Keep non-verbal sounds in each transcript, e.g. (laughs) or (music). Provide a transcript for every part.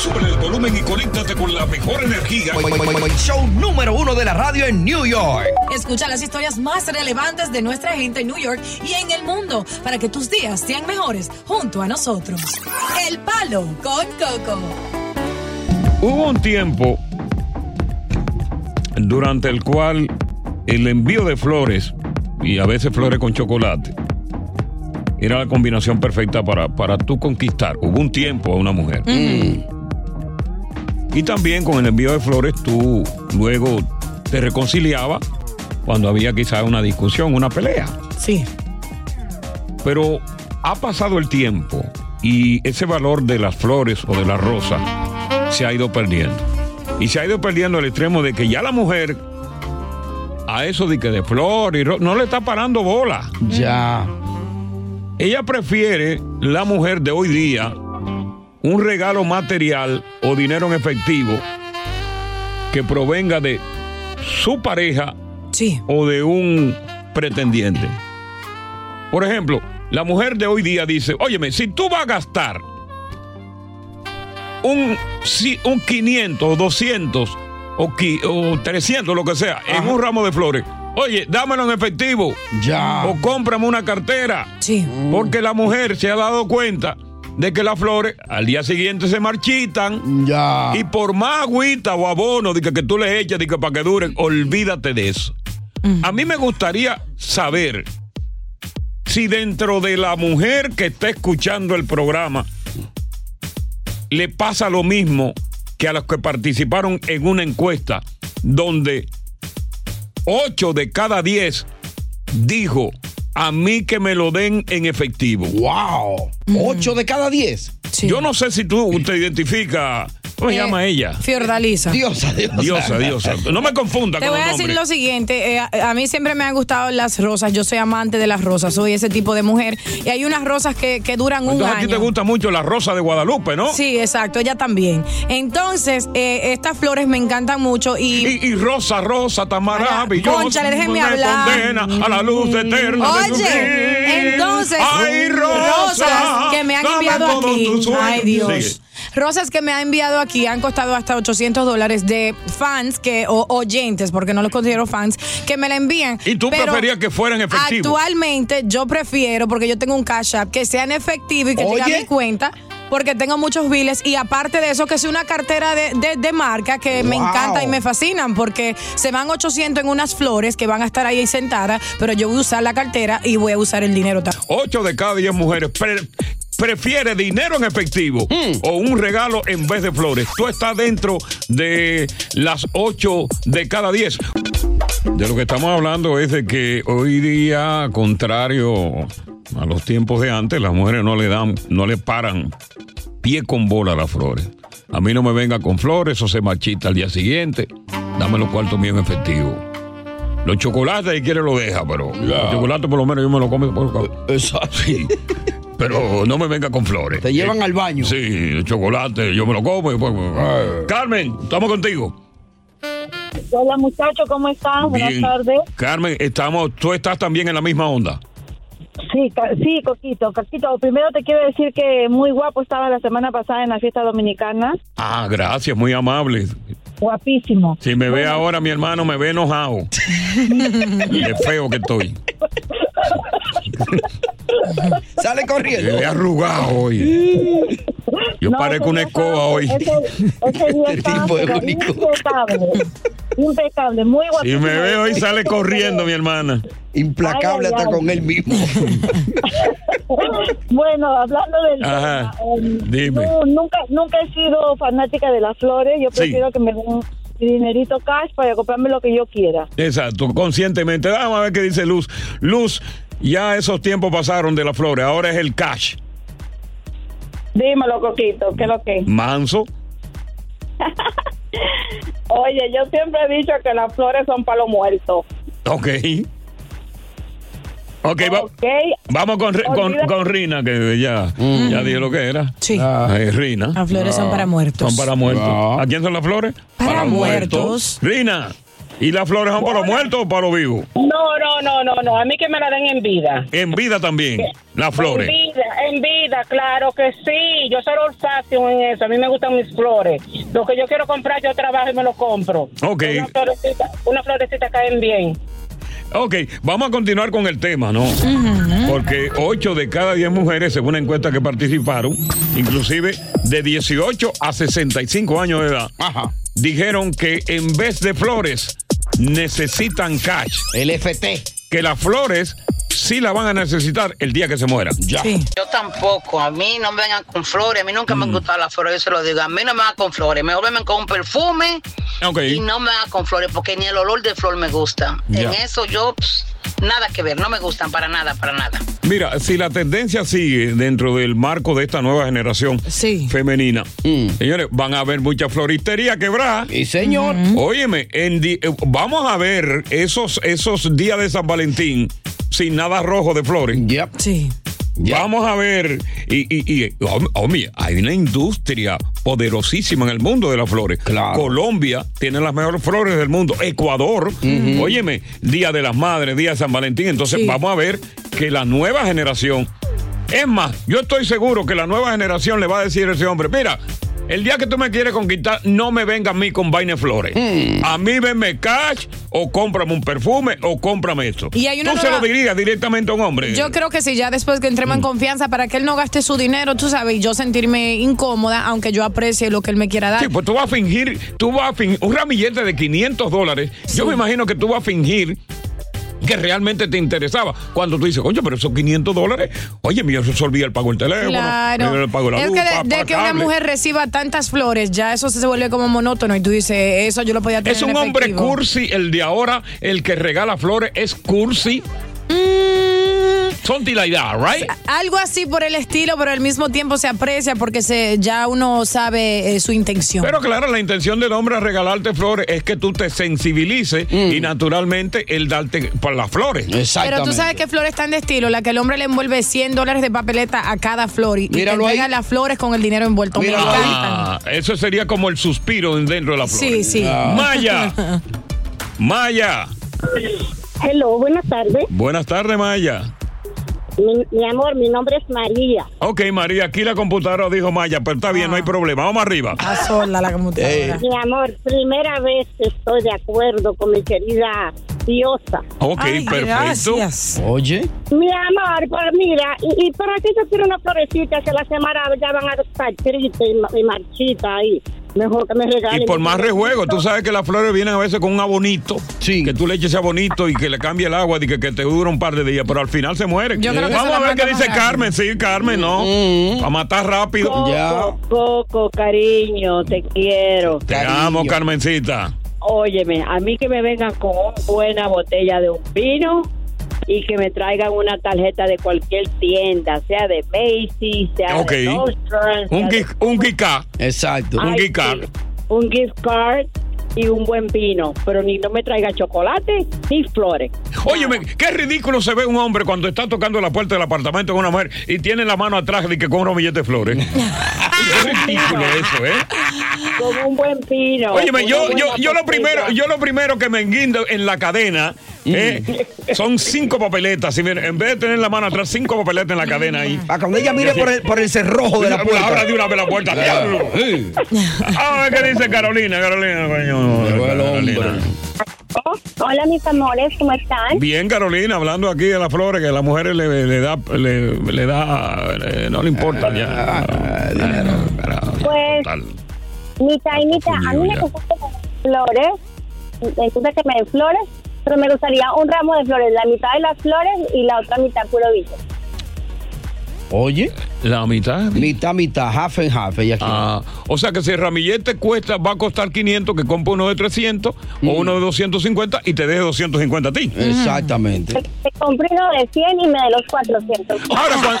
Sube el volumen y conéctate con la mejor energía. Show número uno de la radio en New York. Escucha las historias más relevantes de nuestra gente en New York y en el mundo para que tus días sean mejores junto a nosotros. El Palo con Coco. Hubo un tiempo durante el cual el envío de flores, y a veces flores con chocolate, era la combinación perfecta para, para tú conquistar. Hubo un tiempo a una mujer. Y también con el envío de flores tú luego te reconciliabas cuando había quizás una discusión, una pelea. Sí. Pero ha pasado el tiempo y ese valor de las flores o de la rosa se ha ido perdiendo. Y se ha ido perdiendo al extremo de que ya la mujer a eso de que de flor y no le está parando bola. Ya. Ella prefiere, la mujer de hoy día, un regalo material o dinero en efectivo que provenga de su pareja Sí. o de un pretendiente. Por ejemplo, la mujer de hoy día dice, óyeme, si tú vas a gastar un, si- un 500 o 200 o, qui- o 300, lo que sea, en un ramo de flores, oye, dámelo en efectivo. Ya. O cómprame una cartera. Sí. Porque la mujer se ha dado cuenta de que las flores al día siguiente se marchitan. Ya. Y por más agüita o abono de que, que tú le echas de que para que duren, olvídate de eso. A mí me gustaría saber si dentro de la mujer que está escuchando el programa le pasa lo mismo que a los que participaron en una encuesta donde 8 de cada 10 dijo a mí que me lo den en efectivo. Wow. Ocho de cada diez. Sí. Yo no sé si tú te identificas. ¿Cómo se Eh, llama ella? Fiordalisa. Diosa, diosa. Diosa, diosa. No me confunda Te con voy a decir lo siguiente, eh, a, a mí siempre me han gustado las rosas, yo soy amante de las rosas, soy ese tipo de mujer y hay unas rosas que, que duran un Entonces a ti año. te gusta mucho la rosa de Guadalupe, ¿no? Sí, exacto, ella también. Entonces, eh, estas flores me encantan mucho y... Y, y rosa, rosa, tan maravillosa. Cónchale, déjeme me hablar. condena a la luz eterna de Oye, entonces, Ay, rosa, rosas que me han enviado aquí. Ay, Dios. Sigue. Rosas que me ha enviado aquí han costado hasta 800 dólares de fans que, o oyentes, porque no los considero fans, que me la envían. ¿Y tú Pero preferías que fueran efectivos? Actualmente yo prefiero, porque yo tengo un cash app, que sean efectivos y que llegue a Oye. mi cuenta. Porque tengo muchos biles y aparte de eso, que sea una cartera de, de- de marca que me encanta y me fascinan porque se van 800 en unas flores que van a estar ahí sentadas, pero yo voy a usar la cartera y voy a usar el dinero también. 8 de cada 10 mujeres prefiere dinero en efectivo Hmm. o un regalo en vez de flores. Tú estás dentro de las 8 de cada 10. De lo que estamos hablando es de que hoy día, contrario a los tiempos de antes, las mujeres no le dan, no le paran pie con bola a las flores. A mí no me venga con flores, eso se marchita al día siguiente. Dame los cuartos míos en efectivo. Los chocolates, si quiere lo deja, pero los chocolates por lo menos yo me lo como por Exacto. Sí. (laughs) Pero no me venga con flores. Te llevan al baño. Sí, el chocolate, yo me lo como. y después- Carmen, estamos contigo. Hola muchachos, ¿cómo están? Buenas Bien. tardes. Carmen, estamos, tú estás también en la misma onda. Sí, ca- sí, Coquito. Coquito, primero te quiero decir que muy guapo estaba la semana pasada en la fiesta dominicana. Ah, gracias, muy amable. Guapísimo. Si me ve ahora, mi hermano, me ve enojado. (laughs) Qué feo que estoy. (laughs) (laughs) Sale corriendo. ve arrugado hoy. Yo No, parezco una escoba hoy. Ese, ese (laughs) día tipo es único. impecable. Impecable, muy Si guapísimo. me ve hoy, sale corriendo, mi hermana. Implacable Ay, ay, hasta ay. con él mismo. (laughs) Bueno, hablando del Ajá, tema, em, dime. no, nunca, nunca he sido fanática de las flores. Yo Sí. prefiero que me den mi dinerito cash para comprarme lo que yo quiera. Exacto, conscientemente. Vamos a ver qué dice Luz. Luz, ya esos tiempos pasaron de las flores, ahora es el cash. Dímelo, Coquito, ¿qué es lo que? Manso. (laughs) Oye, yo siempre he dicho que las flores son para los muertos. Ok. Ok, va- ¿Ok? vamos con, con, con Rina, que ya, ya dije lo que era. Sí. Eh, Rina. Las flores son para muertos. Son para muertos. Ah. ¿A quién son las flores? Para muertos. Rina, ¿y las flores son para los muertos o para los vivos? No, no, no, no, no. A mí que me la den en vida. En vida también, las flores. En vida, en vida, claro que sí. Yo soy olfacio en eso. A mí me gustan mis flores. Lo que yo quiero comprar, yo trabajo y me lo compro. Ok. Una florecita, una florecita caen bien. Ok, vamos a continuar con el tema, ¿no? Porque 8 de cada 10 mujeres, según una encuesta que participaron, inclusive de 18 a 65 años de edad, Ajá. dijeron que en vez de flores necesitan cash. El FT. Que las flores sí la van a necesitar el día que se mueran. Ya. Sí. Yo tampoco, a mí no me vengan con flores, a mí nunca me han gustado las flores, yo se lo digo, a mí no me van con flores, mejor vengan con un perfume Ok. y no me van con flores, porque ni el olor de flor me gusta. Ya. En eso yo, pss, nada que ver, no me gustan para nada, para nada. Mira, si la tendencia sigue dentro del marco de esta nueva generación Sí. femenina, Mm. señores, van a haber mucha floristería quebrada. Y señor. Óyeme, en di- eh, vamos a ver esos, esos días de San Valentín sin nada rojo de flores. Yep. Sí. Vamos a ver, y, y, y hom- hombre, hay una industria poderosísima en el mundo de las flores. Claro. Colombia tiene las mejores flores del mundo. Ecuador, óyeme, Día de las Madres, Día de San Valentín. Entonces Sí. vamos a ver que la nueva generación, es más, yo estoy seguro que la nueva generación le va a decir a ese hombre, mira, el día que tú me quieres conquistar, no me venga a mí con vaina flores. A mí venme cash o cómprame un perfume o cómprame esto. Y hay una tú se lo dirías directamente a un hombre. Yo creo que sí, ya después que entremos en confianza, para que él no gaste su dinero, tú sabes, y yo sentirme incómoda, aunque yo aprecie lo que él me quiera dar. Sí, pues tú vas a fingir, tú vas a fingir, un ramillete de 500 dólares, yo me imagino que tú vas a fingir que realmente te interesaba. Cuando tú dices, oye, pero esos 500 dólares, oye, se olvida el pago del teléfono, Claro. el pago de la es luz, que de, que una mujer reciba tantas flores, ya eso se vuelve como monótono y tú dices, eso yo lo podía tener Es un en hombre cursi, el de ahora, el que regala flores, es cursi. Mm, Something like that, right? algo así por el estilo, pero al mismo tiempo se aprecia porque se ya uno sabe eh, su intención. Pero claro, la intención del hombre a regalarte flores es que tú te sensibilices y naturalmente él darte por las flores. Exactamente. Pero tú sabes qué flores están de estilo, la que el hombre le envuelve 100 dólares de papeleta a cada flor y, te entrega las flores con el dinero envuelto. Me. Ah, eso sería como el suspiro dentro de la flor. Sí, sí. Maya. (laughs) Maya. Hello, buenas tardes. Buenas tardes, Maya. Mi, mi amor, mi nombre es María. Ok, María, aquí la computadora dijo Maya, pero está bien, no hay problema. Vamos arriba. A sola la computadora. Mi amor, primera vez que estoy de acuerdo con mi querida diosa. Ok, Ay, perfecto. gracias. Oye. Mi amor, pues mira, y, y para qué yo quiero una florecita que la semana ya van a estar tristes y, y marchita ahí. Mejor que me regalen. Y por más rejuego, tú sabes que las flores vienen a veces con un abonito. Sí. Que tú le eches ese abonito y que le cambie el agua y que, que te dura un par de días, pero al final se mueren. Yo creo que Vamos a ver qué dice. Carmen. Sí, Carmen, no. A matar rápido. Coco, Ya. Coco, cariño, te quiero. Te Cariño. amo, Carmencita. Óyeme, a mí que me vengan con una buena botella de un vino y que me traigan una tarjeta de cualquier tienda, sea de Macy's, sea de Nordstrom, sea Un, de- gift- un gift card. Exacto. un gift card. sí, un gift card y un buen vino, pero ni no me traiga chocolate ni flores. Óyeme, qué ridículo se ve un hombre cuando está tocando la puerta del apartamento con una mujer y tiene la mano atrás de que compra un billete de flores. (laughs) qué ridículo eso, ¿eh? Con un buen vino. Óyeme, yo, yo, yo lo primero, yo lo primero que me enguindo en la cadena Eh, son cinco papeletas. Y miren, en vez de tener la mano atrás, cinco papeletas en la cadena ahí. Para cuando ella mire por el, por el cerrojo de la puerta. Ahora de una vez la puerta. diablo. A ver qué dice Carolina, Carolina, coño. Carolina. Hola mis amores, ¿cómo están? Bien, Carolina, hablando aquí de las flores, que a las mujeres le, le da, le, le da, no le importa ya. Pues mitad y mitad. A mí me gustan las flores, me gusta que me den flores, pero me gustaría un ramo de flores, la mitad de las flores y la otra mitad puro bicho. Oye. La mitad. Mitad, mitad, half and half. Ella quiere. Ah, o sea que si el ramillete cuesta, va a costar 500, que compre uno de 300 o uno de 250 y te deje 250 a ti. Exactamente. Te compré uno de 100 y me de los 400. Ahora, cuando, (laughs)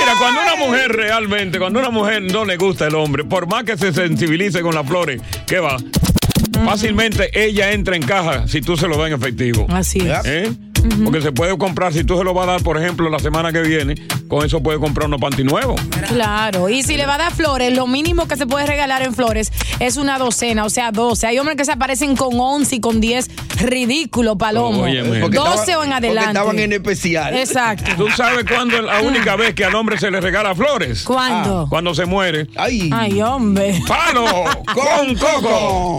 mira, cuando una mujer realmente, cuando una mujer no le gusta el hombre, por más que se sensibilice con las flores, ¿qué va? Fácilmente ella entra en caja si tú se lo das en efectivo. Así es. ¿Eh? Porque se puede comprar, si tú se lo vas a dar, por ejemplo, la semana que viene, con eso puede comprar unos panty nuevos. Claro, y si le va a dar flores, lo mínimo que se puede regalar en flores es una docena, o sea, 12. Hay hombres que se aparecen con 11 y con 10. Ridículo, palomo. Óyeme. 12 Porque o en adelante. estaban en especial. Exacto. ¿Tú sabes cuándo es la única vez que al hombre se le regala flores? ¿Cuándo? Cuando se muere. Ay. Ay, hombre. ¡Palo con coco!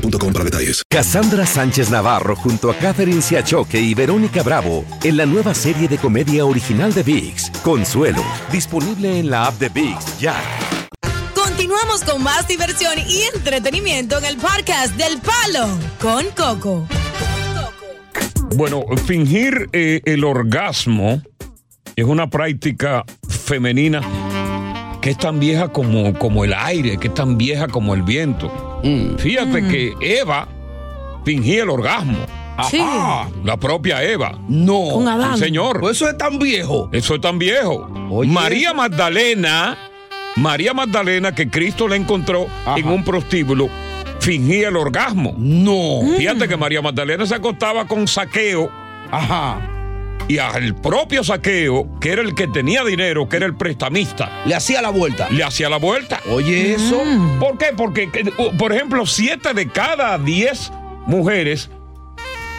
boostmobile.com para detalles. Cassandra Sánchez Navarro junto a Catherine Siachoque y Verónica Bravo en la nueva serie de comedia original de VIX, Consuelo, disponible en la app de VIX ya. Continuamos con más diversión y entretenimiento en el podcast del Palo con Coco. Bueno, fingir eh, el orgasmo es una práctica femenina que es tan vieja como, como el aire, que es tan vieja como el viento. Fíjate que Eva fingía el orgasmo. Sí. La propia Eva. No. Con Adán. Sí, señor. Pues eso es tan viejo. Eso es tan viejo. Oye. María Magdalena, María Magdalena, que Cristo le encontró Ajá. en un prostíbulo, fingía el orgasmo. No. Fíjate que María Magdalena se acostaba con saqueo Ajá. Y al propio saqueo, que era el que tenía dinero, que era el prestamista, Le hacía la vuelta. le hacía la vuelta. Oye, eso. ¿Por qué? Porque, que, por ejemplo, siete de cada diez mujeres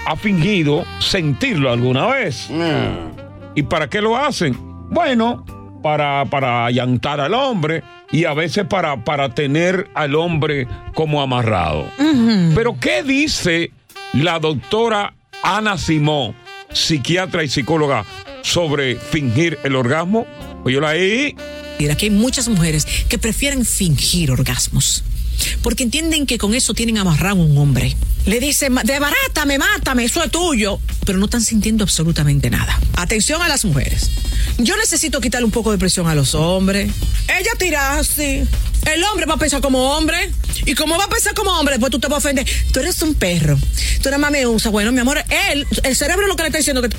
ha fingido sentirlo alguna vez. ¿Y para qué lo hacen? Bueno, para, para allantar al hombre y a veces para, para tener al hombre como amarrado. Pero ¿qué dice la doctora Ana Simón, psiquiatra y psicóloga, sobre fingir el orgasmo? Pues yo la leí. Mira, que hay muchas mujeres que prefieren fingir orgasmos. Porque entienden que con eso tienen amarrado a un hombre. Le dicen, debarátame, mátame, eso es tuyo. Pero no están sintiendo absolutamente nada. Atención a las mujeres. Yo necesito quitarle un poco de presión a los hombres. Ella tira así. El hombre va a pensar como hombre. Y como va a pensar como hombre, después tú te vas a ofender. Tú eres un perro. Tú nada más me usas. Bueno, mi amor, él, el cerebro lo que le está diciendo que te.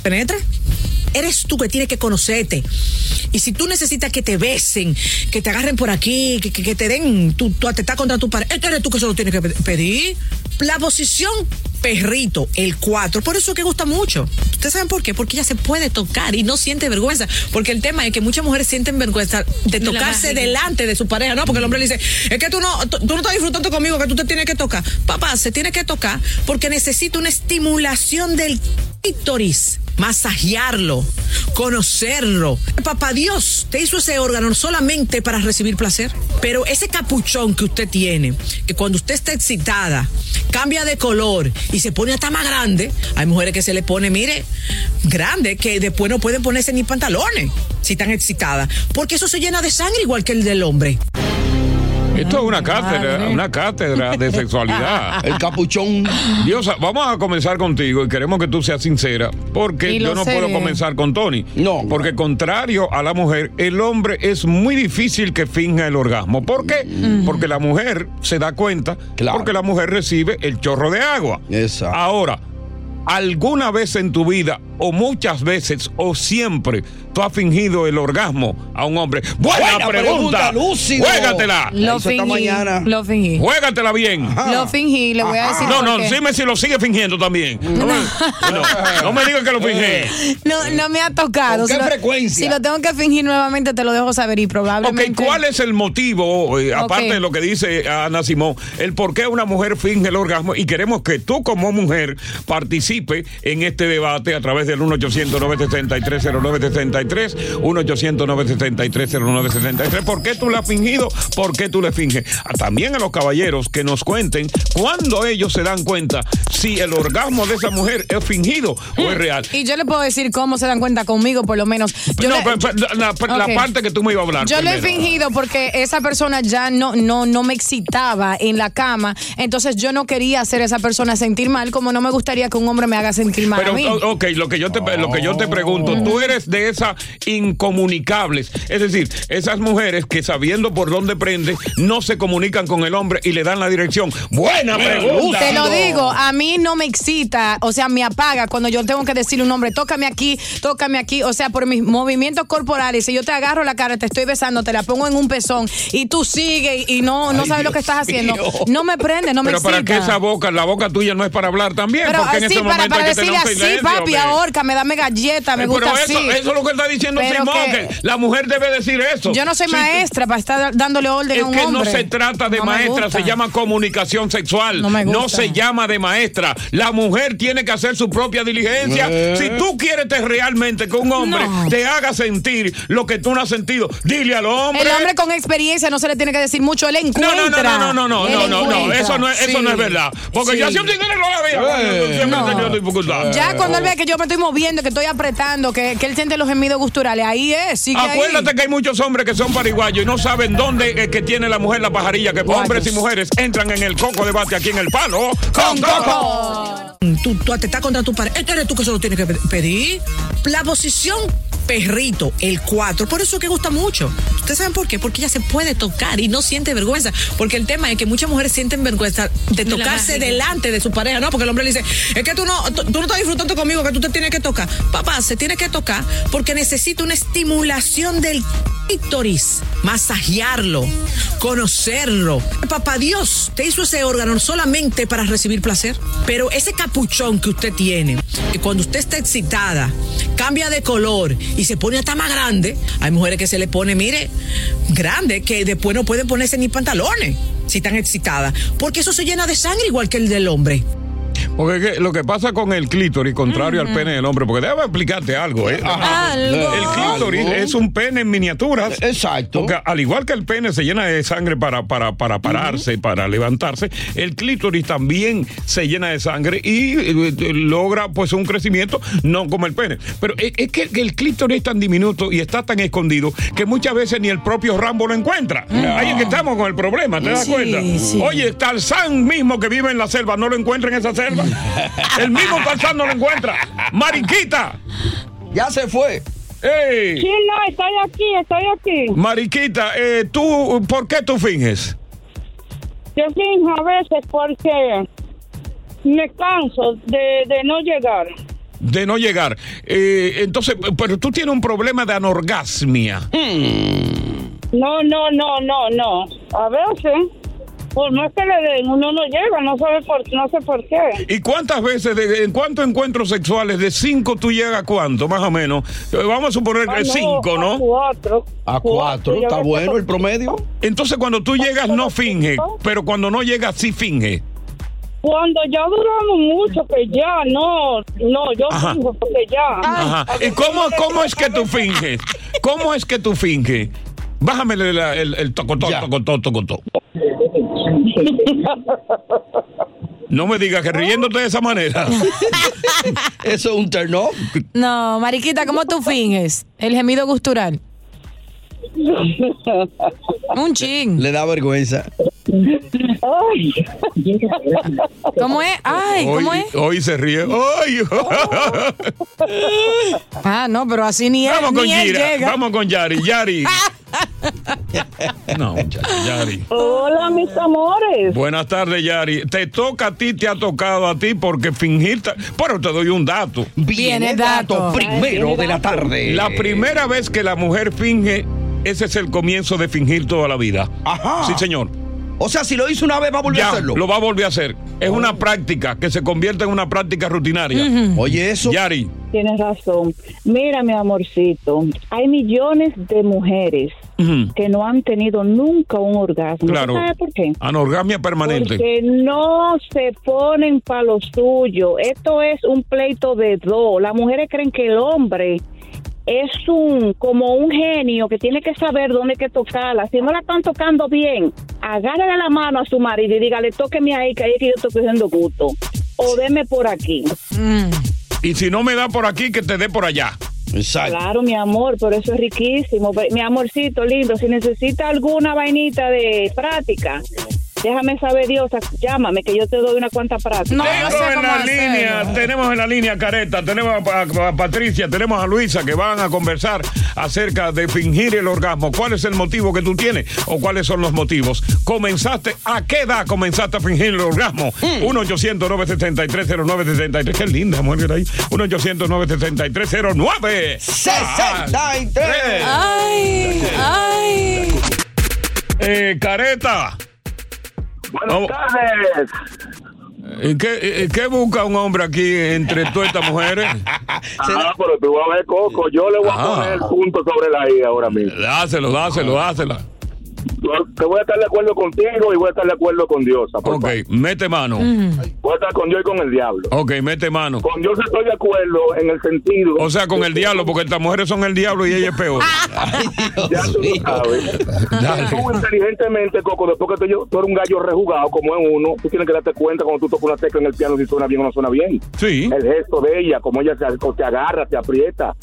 Eres tú que tienes que conocerte. Y si tú necesitas que te besen, que te agarren por aquí, que, que- te den tu, tu atestado contra tu pared, eres tú que se lo tienes que pe- pedir. La posición perrito, el 4, por eso es que gusta mucho. ¿Ustedes saben por qué? Porque ella se puede tocar y no siente vergüenza. Porque el tema es que muchas mujeres sienten vergüenza de tocarse delante de su pareja, ¿no? Porque el hombre le dice, es que tú no, tú, no estás disfrutando conmigo, que tú te tienes que tocar. Papá, se tiene que tocar porque necesita una estimulación del clítoris, masajearlo, conocerlo. Papá Dios te hizo ese órgano no solamente para recibir placer, pero ese capuchón que usted tiene, que cuando usted está excitada, cambia de color y se pone hasta más grande, hay mujeres que se le pone, mire, grande, que después no pueden ponerse ni pantalones si están excitadas, porque eso se llena de sangre igual que el del hombre. Esto es una cátedra, una cátedra de sexualidad. (laughs) El capuchón. Diosa, vamos a comenzar contigo y queremos que tú seas sincera, porque yo no sé puedo comenzar con Tony. No. Porque contrario a la mujer, el hombre es muy difícil que finja el orgasmo. ¿Por qué? Porque la mujer se da cuenta, porque la mujer recibe el chorro de agua. Ahora, ¿alguna vez en tu vida, o muchas veces, o siempre, tú has fingido el orgasmo a un hombre? Buena, Buena pregunta, pregunta, lúcido. Juégatela. Lo fingí. Lo fingí. Juégatela bien. Lo fingí, le voy a decir. No, por no, qué. dime si lo sigue fingiendo también. No me, no, no me digas que lo fingí. No, no me ha tocado. ¿Con qué Si lo- frecuencia? Si lo tengo que fingir nuevamente, te lo dejo saber y Ok, probablemente. ¿cuál es el motivo, eh, aparte Ok. de lo que dice Ana Simón, el por qué una mujer finge el orgasmo? Y queremos que tú como mujer participe en este debate a través del 1-800-963-0963, 1-800-963-0963. ¿Por qué tú la has fingido? ¿Por qué tú le finges? Ah, También a los caballeros que nos cuenten cuándo ellos se dan cuenta si el orgasmo de esa mujer es fingido o es real. Y yo le puedo decir cómo se dan cuenta conmigo, por lo menos. Yo no, le- pero- la, parte que tú me ibas a hablar. Yo lo he primero. fingido porque esa persona ya no, no, no me excitaba en la cama. Entonces yo no quería hacer a esa persona sentir mal, como no me gustaría que un hombre me haga sentir mal Pero, a mí. o- ok, lo que yo te, lo que yo te pregunto, tú eres de esas incomunicables, es decir, esas mujeres que sabiendo por dónde prende, no se comunican con el hombre y le dan la dirección. Buena pregunta. Te lo digo, a mí no me excita, o sea, me apaga cuando yo tengo que decirle a un hombre, tócame aquí, tócame aquí, o sea, por mis movimientos corporales, si yo te agarro la cara, te estoy besando, te la pongo en un pezón y tú sigues y no, no Ay, sabes lo que estás haciendo, mío. no me prende, no me Pero para excita. qué esa boca, la boca tuya no es para hablar también, Pero porque en ese para, momento para decirle así, silencio, papi, hombre. Me dame galleta, me Eh, gusta pero eso, así. eso es lo que está diciendo Pero Simón, que- que la mujer debe decir eso. Yo no soy Si tú- maestra para estar dándole orden Es a un que hombre. no se trata de No maestra, se llama comunicación sexual. No me gusta. se llama de maestra. La mujer tiene que hacer su propia diligencia. Eh. Si tú quieres te- realmente que un hombre No. te haga sentir lo que tú no has sentido, dile al hombre. El hombre con experiencia no se le tiene que decir mucho, él no, encuentra. no, no, no, no, no, no, no, no, eso no es, eso Sí. no es verdad. Porque Sí. yo siempre la. Eh. Siempre No. he tenido dificultad. Ya cuando él ve que yo me estoy moviendo, que estoy apretando, que, que él siente los gemidos gusturales, ahí es, sigue Acuérdate ahí. que hay muchos hombres que son pariguayos y no saben dónde es que tiene la mujer la pajarilla, que hombres y mujeres entran en el coco debate aquí en el palo con coco. Tú, tú te estás contra tu pareja. Este eres tú que se lo tienes que pe- pedir. La posición perrito, el 4. Por eso que gusta mucho. ¿Ustedes saben por qué? Porque ella se puede tocar y no siente vergüenza. Porque el tema es que muchas mujeres sienten vergüenza de tocarse delante de su pareja, ¿no? Porque el hombre le dice, es que tú no, tú, tú no estás disfrutando conmigo, que tú te tienes que tocar. Papá, se tiene que tocar porque necesita una estimulación del clítoris, masajearlo, conocerlo. Papá Dios te hizo ese órgano solamente para recibir placer, pero ese capuchón que usted tiene, que cuando usted está excitada, cambia de color y se pone hasta más grande, hay mujeres que se le pone, mire, grande, que después no pueden ponerse ni pantalones si están excitadas, porque eso se llena de sangre igual que el del hombre. Porque lo que pasa con el clítoris, contrario al pene del hombre, porque déjame explicarte algo, ¿eh? Algo. El clítoris es un pene en miniaturas. Exacto. Porque al igual que el pene se llena de sangre para, para, para pararse, para levantarse, el clítoris también se llena de sangre y eh, logra pues un crecimiento, no como el pene. Pero es, es que el clítoris es tan diminuto y está tan escondido que muchas veces ni el propio Rambo lo encuentra. Ahí es que estamos con el problema, ¿te das cuenta? sí. Oye, Tarzán mismo que vive en la selva, ¿no lo encuentra en esa selva? (laughs) el mismo Tarzán no lo encuentra. Mariquita. Ya se fue. ¡Ey! Sí, no, estoy aquí, estoy aquí. Mariquita, eh, tú, ¿por qué tú finges? Yo finjo a veces porque me canso de, de no llegar. De no llegar. Eh, entonces, pero tú tienes un problema de anorgasmia. No, no, no, no, no. A veces, por más que le den, uno no llega, no sabe por, no sé por qué. ¿Y cuántas veces, de- en cuántos encuentros sexuales de cinco tú llegas a cuánto, más o menos? Eh, Vamos a suponer Ah, que no, cinco, A ¿no? cuatro. A cuatro, está bueno el promedio. Entonces, cuando tú llegas, no finge, pero cuando no llegas, sí finge. Cuando ya duramos mucho, que ya, no, no, yo Ajá. finjo porque ya. Ajá. ¿Y cómo, cómo es que tú finges? ¿Cómo es que tú finges? Bájame el, el, el tocotó, tocotó, tocotó. (laughs) No me digas que riéndote de esa manera. (laughs) Eso es un turn off. No, Mariquita, ¿cómo tú finges? El gemido gustural. Un chin. Le da vergüenza. ¿Cómo es? Ay, ¿cómo hoy, es? hoy se ríe. ¡Ay! Ah, no, pero así ni él, Vamos con ni él llega. Vamos con Yari. Yari. (laughs) No, Yari. Hola, mis amores. Buenas tardes, Yari. Te toca a ti, te ha tocado a ti porque fingir. ta- Pero te doy un dato. Viene dato primero de la tarde. La primera vez que la mujer finge, ese es el comienzo de fingir toda la vida. Ajá. Sí, señor. O sea, si lo hizo una vez, va a volver Ya, a hacerlo. lo va a volver a hacer. Es una práctica que se convierte en una práctica rutinaria. Oye, eso. Yari. Tienes razón. Mira, mi amorcito, hay millones de mujeres que no han tenido nunca un orgasmo. Claro. ¿Sabes por qué? Anorgasmia permanente. Porque no se ponen para lo suyo. Esto es un pleito de dos. Las mujeres creen que el hombre es un como un genio que tiene que saber dónde hay que tocarla. Si no la están tocando bien, agárrale la mano a su marido y dígale, tóqueme ahí, que ahí es que yo estoy cogiendo gusto. O deme por aquí. Y si no me da por aquí, que te dé por allá. Exacto. Claro, mi amor, por eso es riquísimo. Mi amorcito lindo, si necesita alguna vainita de práctica, déjame saber, Diosa, llámame que yo te doy una cuanta práctica. Tengo en la línea, tenemos en la línea Careta, tenemos a, Pa- a Patricia, tenemos a Luisa que van a conversar acerca de fingir el orgasmo. ¿Cuál es el motivo que tú tienes o cuáles son los motivos? ¿Comenzaste, a qué edad comenzaste a fingir el orgasmo? 1-800-973-0973. Qué linda mujer ahí. 1-800-973-09. 63. Ay, ay. Eh, Careta. Buenas tardes. ¿Y qué, y qué busca un hombre aquí entre todas estas mujeres? (laughs) Ah, pero tú vas a ver, Coco. Yo le voy a Ah. poner el punto sobre la I ahora mismo. Dáselo, dáselo, dásela. Te voy a estar de acuerdo contigo y voy a estar de acuerdo con Dios. Ok, mete mano. Voy a estar con Dios y con el diablo. Ok, mete mano. Con Dios estoy de acuerdo en el sentido. O sea, con el diablo, porque estas mujeres son el diablo y ella es peor. (laughs) (laughs) Ya tú lo sabes. Dale. Tú inteligentemente, Coco, después que tú, tú eres un gallo rejugado como es uno, tú tienes que darte cuenta cuando tú tocas una tecla en el piano si suena bien o no suena bien. Sí. El gesto de ella, como ella te, te agarra, te aprieta.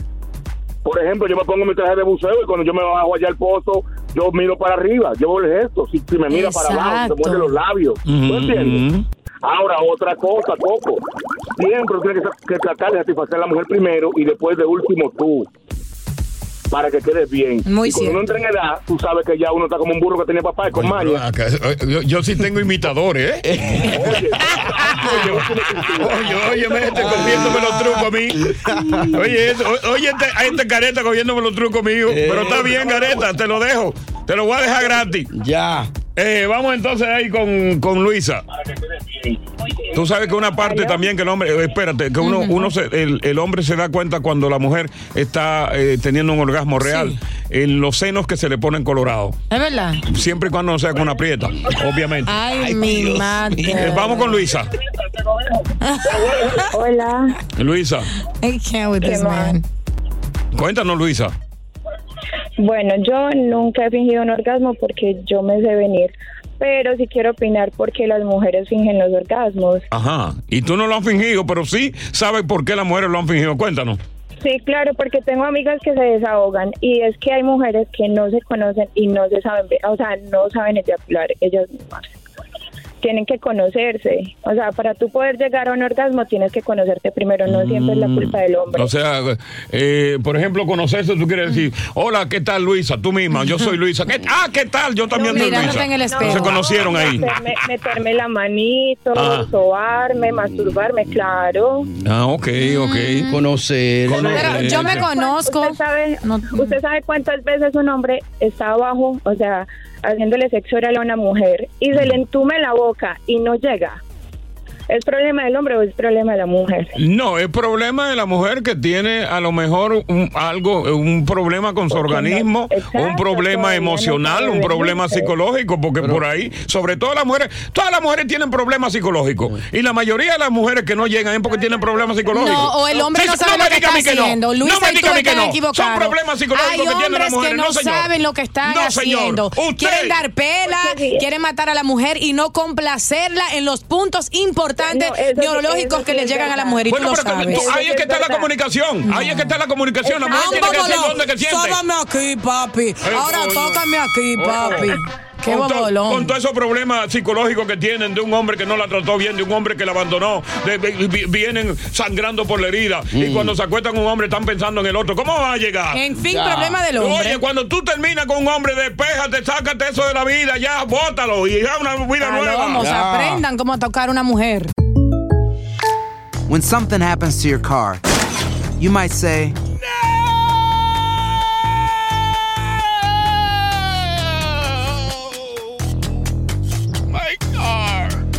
Por ejemplo, yo me pongo mi traje de buceo y cuando yo me bajo allá al pozo, yo miro para arriba, yo veo el gesto. Si, si me mira para abajo, se muerde los labios. ¿Tú Ujú, entiendes? Ahora, otra cosa, Coco. Siempre tienes que, que tratar de satisfacer a la mujer primero y después de último tú. Para que quedes bien. Muy y cuando uno entra en edad, tú sabes que ya uno está como un burro que tenía papá y con Oye, maña. acá, eh, yo, yo sí tengo imitadores, ¿eh? (laughs) Oye, oye, me este cogiéndome los trucos a mí. Oye, oye, este, a este careta cogiéndome los trucos míos. Pero está bien, careta, te lo dejo. Te lo voy a dejar gratis. Ya. Eh, vamos entonces ahí con, con Luisa. Tú sabes que una parte también que el hombre, eh, espérate, que uno, uno se, el, el hombre se da cuenta cuando la mujer está eh, teniendo un orgasmo real en los senos que se le ponen colorados. Es verdad. Siempre y cuando no sea con una prieta, obviamente. Ay, mi madre. Eh, vamos con Luisa. Hola. Luisa, I can't with ¿Qué this man. cuéntanos, Luisa. Bueno, yo nunca he fingido un orgasmo porque yo me sé venir, pero sí quiero opinar porque las mujeres fingen los orgasmos. Ajá. Y tú no lo has fingido, pero sí sabes por qué las mujeres lo han fingido. Cuéntanos. Sí, claro, porque tengo amigas que se desahogan y es que hay mujeres que no se conocen y no se saben, o sea, no saben eyacular ellas mismas. Tienen que conocerse, o sea, para tú poder llegar a un orgasmo tienes que conocerte primero, no siempre es la culpa del hombre. O sea, eh, por ejemplo, conocerse, tú quieres decir, hola, ¿qué tal, Luisa? Tú misma, yo soy Luisa. ¿Qué- ah, ¿qué tal? Yo también soy Mirándote Luisa. en el espejo. Se conocieron ahí. Meterme, meterme la manito, Ah. sobarme, masturbarme, claro. Ah, ok, ok. Conocer. Pero yo me conozco. ¿Usted sabe, ¿Usted sabe cuántas veces un hombre está abajo, o sea, haciéndole sexo oral a una mujer y se le entume la boca y no llega? ¿Es problema del hombre o es problema de la mujer? No, es problema de la mujer que tiene a lo mejor un, algo, un problema con su organismo, un problema no emocional, un problema psicológico, porque por ahí, sobre todo las mujeres, todas las mujeres tienen problemas psicológicos. Y la mayoría de las mujeres que no llegan es porque tienen problemas psicológicos. No, o el hombre Sí, no sabe me lo que está no. haciendo. Luisa no me diga que no. Son problemas psicológicos Hay que tienen hombres las mujeres. que no, señor. saben lo que están No, señor. haciendo. Usted- Quieren dar pela, quieren matar a la mujer y no complacerla en los puntos importantes importantes No, sí- neurológicos que le llegan a la mujer y Bueno, tú lo sabes. tú- ahí es que está la comunicación. Ahí es que está la comunicación. La mujer tiene que decir dónde que siente. Sóbame aquí, papi. Ahora tócame aquí, papi. Qué con, to- con todos esos problemas psicológicos que tienen de un hombre que no la trató bien, de un hombre que la abandonó, de- vi- vienen sangrando por la herida. Y cuando se acuestan con un hombre están pensando en el otro. ¿Cómo va a llegar? En fin, problema del hombre. Oye, cuando tú terminas con un hombre, despéjate, sácate eso de la vida, ya, bótalo y ya una vida nueva. Vamos, aprendan cómo tocar una mujer. When something happens to your car, you might say,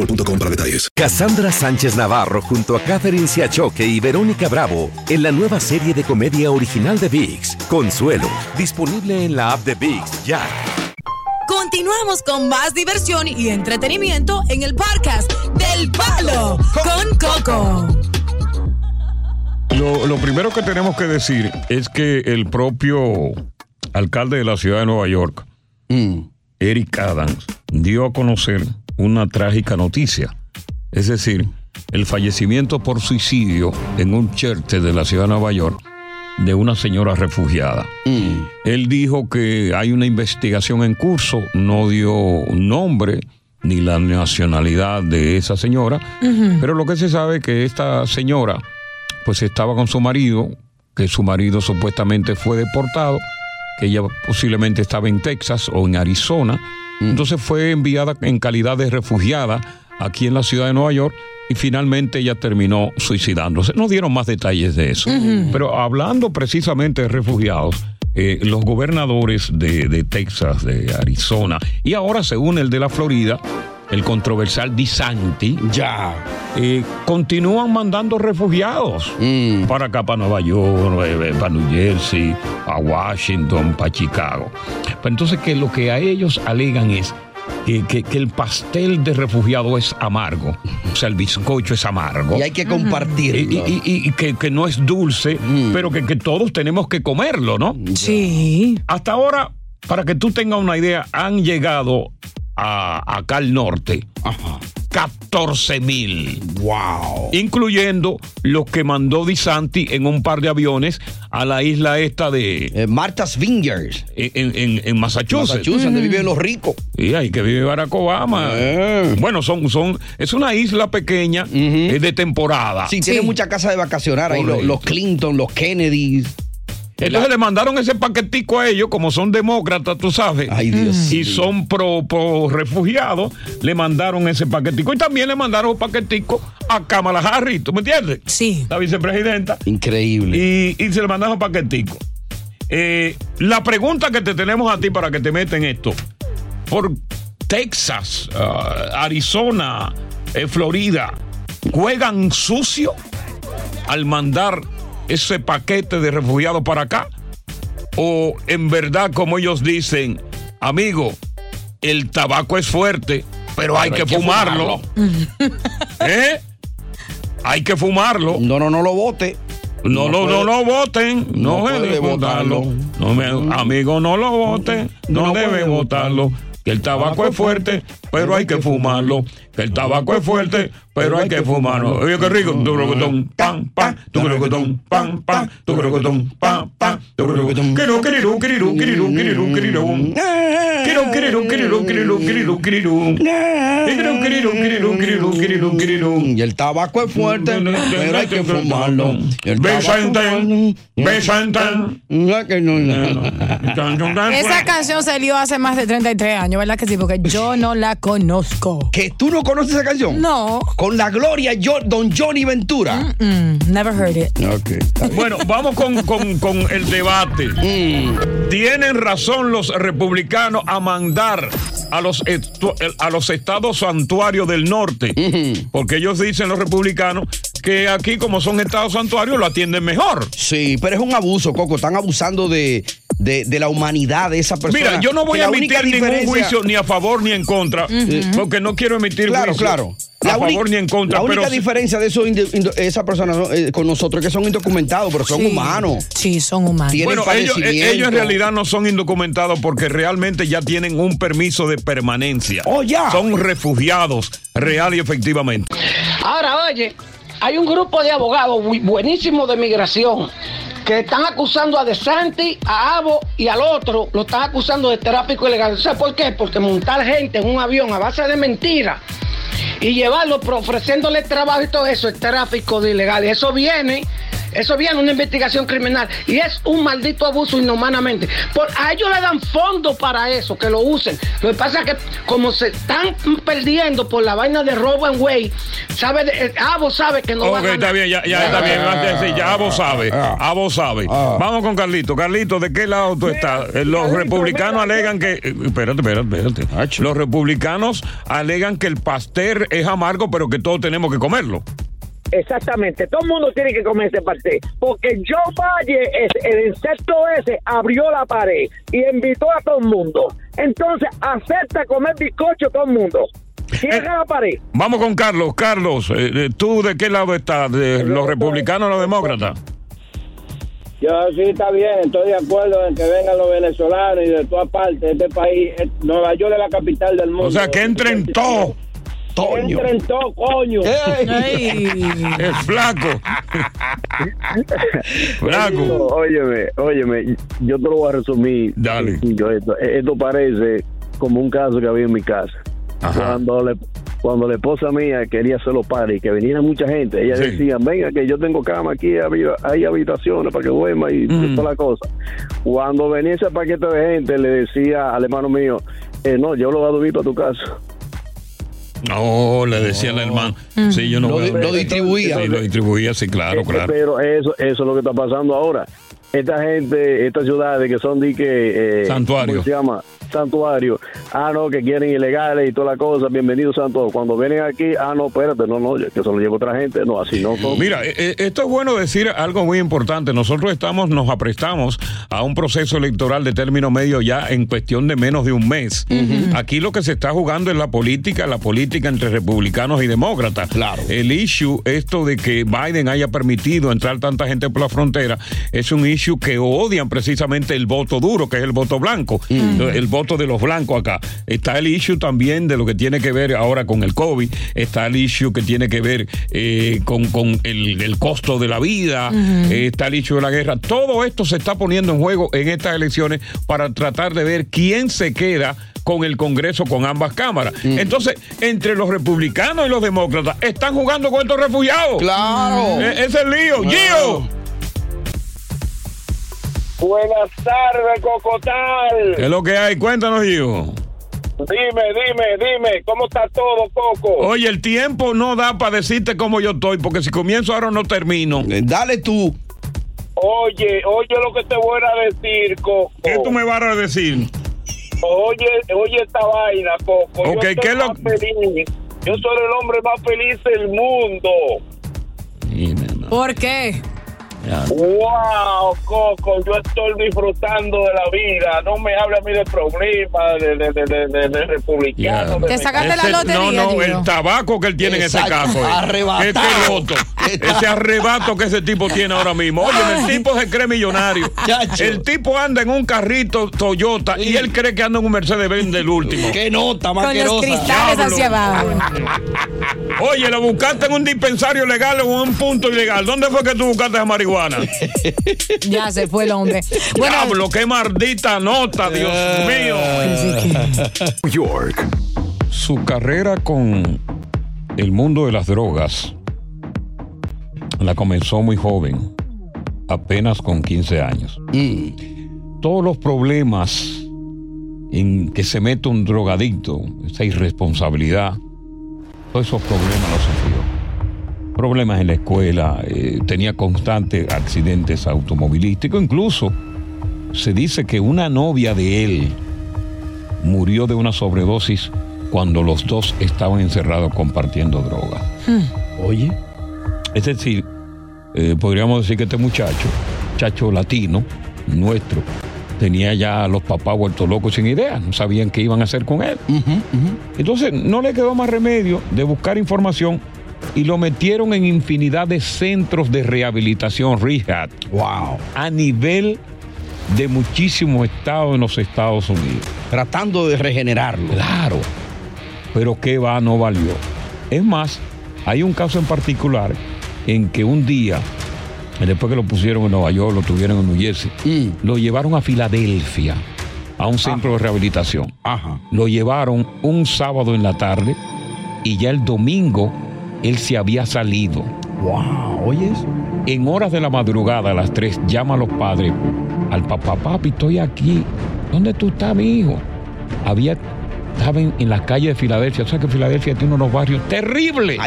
boostmobile.com para detalles. Cassandra Sánchez Navarro junto a Catherine Siachoque y Verónica Bravo en la nueva serie de comedia original de VIX, Consuelo, disponible en la app de VIX ya. Continuamos con más diversión y entretenimiento en el podcast del Palo con Coco. Lo, lo primero que tenemos que decir es que el propio alcalde de la ciudad de Nueva York, Eric Adams, dio a conocer una trágica noticia. Es decir, el fallecimiento por suicidio en un church de la ciudad de Nueva York de una señora refugiada. Él dijo que hay una investigación en curso, no dio nombre ni la nacionalidad de esa señora, pero lo que se sabe es que esta señora pues estaba con su marido, que su marido supuestamente fue deportado, que ella posiblemente estaba en Texas o en Arizona, entonces fue enviada en calidad de refugiada aquí en la ciudad de Nueva York y finalmente ella terminó suicidándose. No dieron más detalles de eso. Pero hablando precisamente de refugiados, eh, los gobernadores de, de Texas, de Arizona y ahora según el de la Florida, el controversial DeSanti, ya continúan mandando refugiados para acá, para Nueva York, eh, para New Jersey, a Washington, para Chicago. Pero entonces que lo que a ellos alegan es que, que- que el pastel de refugiado es amargo, o sea, el bizcocho es amargo. Y hay que compartirlo. Y, y- y- y que, que no es dulce, pero que, que todos tenemos que comerlo, ¿no? Sí. Hasta ahora, para que tú tengas una idea, han llegado a, acá al norte 14 mil. ¡Wow! Incluyendo los que mandó Di Santi en un par de aviones a la isla esta de. Martha's Vineyards. En, en- en Massachusetts. Massachusetts, donde viven los ricos. Y ahí que vive Barack Obama. Bueno, son, son, es una isla pequeña eh, de temporada. Sí, tiene mucha casa de vacacionar ahí, los Clinton, los Kennedy. Entonces le mandaron ese paquetico a ellos, como son demócratas, tú sabes. Ay, Dios Y son pro, pro refugiados, le mandaron ese paquetico. Y también le mandaron un paquetico a Kamala Harris, ¿tú me entiendes? Sí. La vicepresidenta. Increíble. Y, y se le mandaron un paquetico. Eh, la pregunta que te tenemos a ti para que te meten esto. Por Texas, ah, Arizona, eh, Florida, ¿juegan sucio al mandar ese paquete de refugiados para acá? ¿O en verdad, como ellos dicen, amigo, el tabaco es fuerte, pero hay, que, fumarlo? (laughs) ¿Eh? Hay que fumarlo. No, no, no lo vote. No, No no, lo voten. No, no debe votarlo. No me- amigo, no lo voten. No, No debe votarlo. El tabaco es fuerte, pero hay que fumarlo. Que el tabaco es fuerte, pero hay que fumarlo. Oye, qué rico. Tucurocotón, pam, pam, pam, pam, tucurocotón, pam, pam. Quiru, quiriru, quiriru, quiriru, quiriru, quiriru. Quiru, quiriru, quiriru, quiriru, quiriru, quiriru. Quiriru, quiriru, quiriru, quiriru, quiriru, quiriru. Y el tabaco es fuerte, pero hay que fumarlo. Besenten, besenten. Esa canción salió hace más de 33 años, ¿verdad que sí? Porque yo no la conozco. Que tú no conoces esa canción? No. Con la gloria Jo- Don Johnny Ventura. Mm, never heard it. Ok. Bueno, vamos con, con- con el debate. ¿Tienen razón los republicanos a mandar a los, a los estados santuarios del norte? Porque ellos dicen, los republicanos, que aquí como son estados santuarios lo atienden mejor. Sí, pero es un abuso, Coco. Están abusando de, de, de la humanidad de esa persona. Mira, yo no voy a emitir ningún diferencia- juicio ni a favor ni en contra, Ujú. porque no quiero emitir Claro, juicio claro. a única- favor ni en contra. La única pero diferencia de indo- esas personas. Eh, con nosotros es que son indocumentados, pero son Sí. humanos. Sí, son humanos. Tienen Bueno, ellos, eh, ellos en realidad no son indocumentados porque realmente ya tienen un permiso de permanencia. Oh, ya. Son refugiados, real y efectivamente. Ahora, oye, hay un grupo de abogados bu- buenísimos de migración que están acusando a De Santi, a Abo y al otro, lo están acusando de tráfico ilegal. ¿Sabes por qué? Porque montar gente en un avión a base de mentiras y llevarlo ofreciéndole trabajo y todo eso es tráfico ilegal. Y eso viene, eso viene una investigación criminal y es un maldito abuso inhumanamente. Por, a ellos le dan fondos para eso, que lo usen. Lo que pasa es que como se están perdiendo por la vaina de robo en way, sabe, de- eh, Abo sabe que no va a Ok, ganar. está bien, ya, ya está bien. Ah. Sí, ya vos sabe, Abo sabe. Vamos con Carlito. Carlito, ¿de qué lado tú estás? Eh, Los republicanos alegan que. eh, Espérate, espérate, espérate. Los republicanos alegan que el pastel es amargo, pero que todos tenemos que comerlo. Exactamente, todo el mundo tiene que comer ese pastel, porque Joe Valle, el insecto ese, abrió la pared y invitó a todo el mundo. Entonces, acepta comer bizcocho todo el mundo. Cierra la pared. Vamos con Carlos. Carlos, eh, eh, ¿tú de qué lado estás? ¿De los republicanos o los demócratas? Yo sí está bien, estoy de acuerdo en que vengan los venezolanos y de todas partes de este país. Eh, Nueva York es la capital del mundo. O sea, que entren todos. Entren todos, coño. (laughs) Es flaco. (laughs) Flaco. Óyeme, óyeme, yo te lo voy a resumir. Dale. Yo, esto, esto parece como un caso que había en mi casa. Cuando le, cuando la esposa mía quería hacer los pares y que viniera mucha gente, ella Sí. decía, venga que yo tengo cama aquí, hay, hay habitaciones para que duerma y Mm. toda la cosa. Cuando venía ese paquete de gente, le decía al hermano mío, eh, no, yo lo voy a dormir para tu casa. No, le decía al hermano. Sí, yo no Lo voy a- di- lo distribuía. Sí, lo distribuía, sí, claro, Eh, claro. Pero eso, eso es lo que está pasando ahora. Esta gente, estas ciudades que son de que... Eh, Santuario. ¿cómo se llama? Santuario. Ah, no, que quieren ilegales y toda la cosa. Bienvenidos santuario. Cuando vienen aquí, ah, no, espérate, no, no, que se lo lleva otra gente. No, así no. son. Mira, eh, eh, esto es bueno decir algo muy importante. Nosotros estamos, nos aprestamos a un proceso electoral de término medio ya en cuestión de menos de un mes. Aquí lo que se está jugando es la política, la política entre republicanos y demócratas. Claro. El issue, esto de que Biden haya permitido entrar tanta gente por la frontera, es un issue que odian precisamente el voto duro, que es el voto blanco, el voto de los blancos acá. Está el issue también de lo que tiene que ver ahora con el COVID, está el issue que tiene que ver eh, con, con el, el costo de la vida, eh, está el issue de la guerra. Todo esto se está poniendo en juego en estas elecciones para tratar de ver quién se queda con el Congreso, con ambas cámaras. Entonces, entre los republicanos y los demócratas, están jugando con estos refugiados. Claro. Eh, ese es el lío. Gio. Buenas tardes, Cocotal. ¿Qué es lo que hay? Cuéntanos, Gio. Dime, dime, dime, ¿cómo está todo, Coco? Oye, el tiempo no da para decirte cómo yo estoy, porque si comienzo ahora no termino. Dale tú. Oye, oye lo que te voy a decir, Coco. ¿Qué tú me vas a decir? Oye, oye esta vaina, Coco. Ok, yo soy ¿qué es lo- feliz. Yo soy el hombre más feliz del mundo. ¿Por qué? Wow, Coco, yo estoy disfrutando de la vida. No me hable a mí de problemas, de, de, de, de, de- de republicanos. de Te sacaste la lotería, No, no, el tabaco que él tiene en ese caso. eh. arrebatado. Ese arrebato. Ese arrebato que ese tipo tiene ahora mismo. Oye, el tipo se cree millonario. El tipo anda en un carrito Toyota y él cree que anda en un Mercedes Benz del último. Qué nota Con los cristales hacia abajo. Oye, lo buscaste en un dispensario legal o en un punto ilegal. ¿Dónde fue que tú buscaste esa marihuana? (laughs) Ya se fue el hombre. Bueno, Diablo, qué maldita nota, Dios mío. (laughs) New York. Su carrera con el mundo de las drogas la comenzó muy joven, apenas con 15 años. Todos los problemas en que se mete un drogadicto, esa irresponsabilidad, todos esos problemas los sufrió. Problemas en la escuela, eh, tenía constantes accidentes automovilísticos, incluso se dice que una novia de él murió de una sobredosis cuando los dos estaban encerrados compartiendo droga. Oye. Es decir, eh, podríamos decir que este muchacho, muchacho latino, nuestro, tenía ya a los papás vueltos locos sin idea, no sabían qué iban a hacer con él. Entonces no le quedó más remedio de buscar información y lo metieron en infinidad de centros de rehabilitación, rehab. Wow. A nivel de muchísimos estados en los Estados Unidos. Tratando de regenerarlo. Claro. Pero qué va, no valió. Es más, hay un caso en particular en que un día, después que lo pusieron en Nueva York, lo tuvieron en New Jersey, Mm. lo llevaron a Filadelfia, a un centro de rehabilitación. Ajá. Lo llevaron un sábado en la tarde y ya el domingo él se había salido. Wow, oye eso. En horas de la madrugada, a las 3, llama a los padres al papá, papi, estoy aquí. ¿Dónde tú estás, mi hijo? Había, estaba en, en la calle de Filadelfia. O sea que Filadelfia tiene unos barrios terribles.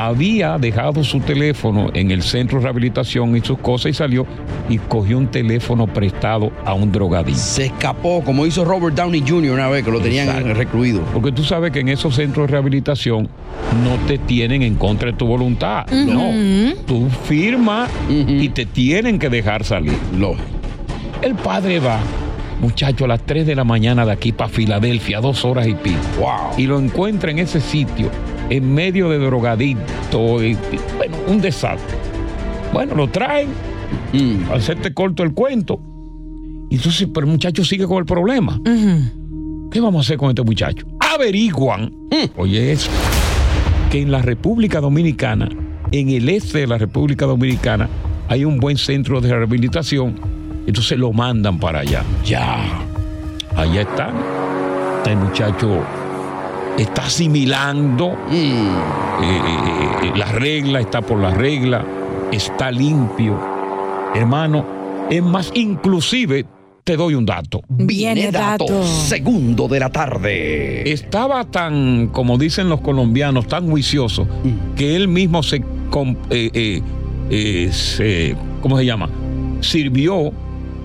Había dejado su teléfono en el centro de rehabilitación y sus cosas y salió y cogió un teléfono prestado a un drogadicto. Se escapó, como hizo Robert Downey Jr. una vez que lo tenían Exacto. recluido. Porque tú sabes que en esos centros de rehabilitación no te tienen en contra de tu voluntad. No. Tú firmas y te tienen que dejar salir. El padre va, muchacho, a las 3 de la mañana de aquí para Filadelfia, dos horas y pico. Y lo encuentra en ese sitio, en medio de drogadicto. y- y, bueno, un desastre. Bueno, lo traen, para hacerte corto el cuento. Y entonces, pero el muchacho sigue con el problema. ¿Qué vamos a hacer con este muchacho? Averiguan, oye eso, que en la República Dominicana, en el este de la República Dominicana, hay un buen centro de rehabilitación. Entonces lo mandan para allá. Ya. Allá está. El muchacho está asimilando eh, eh, eh, la regla, está por la regla, está limpio. Hermano, es más, inclusive te doy un dato. Viene dato. Segundo de la tarde. Estaba tan, como dicen los colombianos, tan juicioso que él mismo se, eh, eh, eh, se- ¿cómo se llama? Sirvió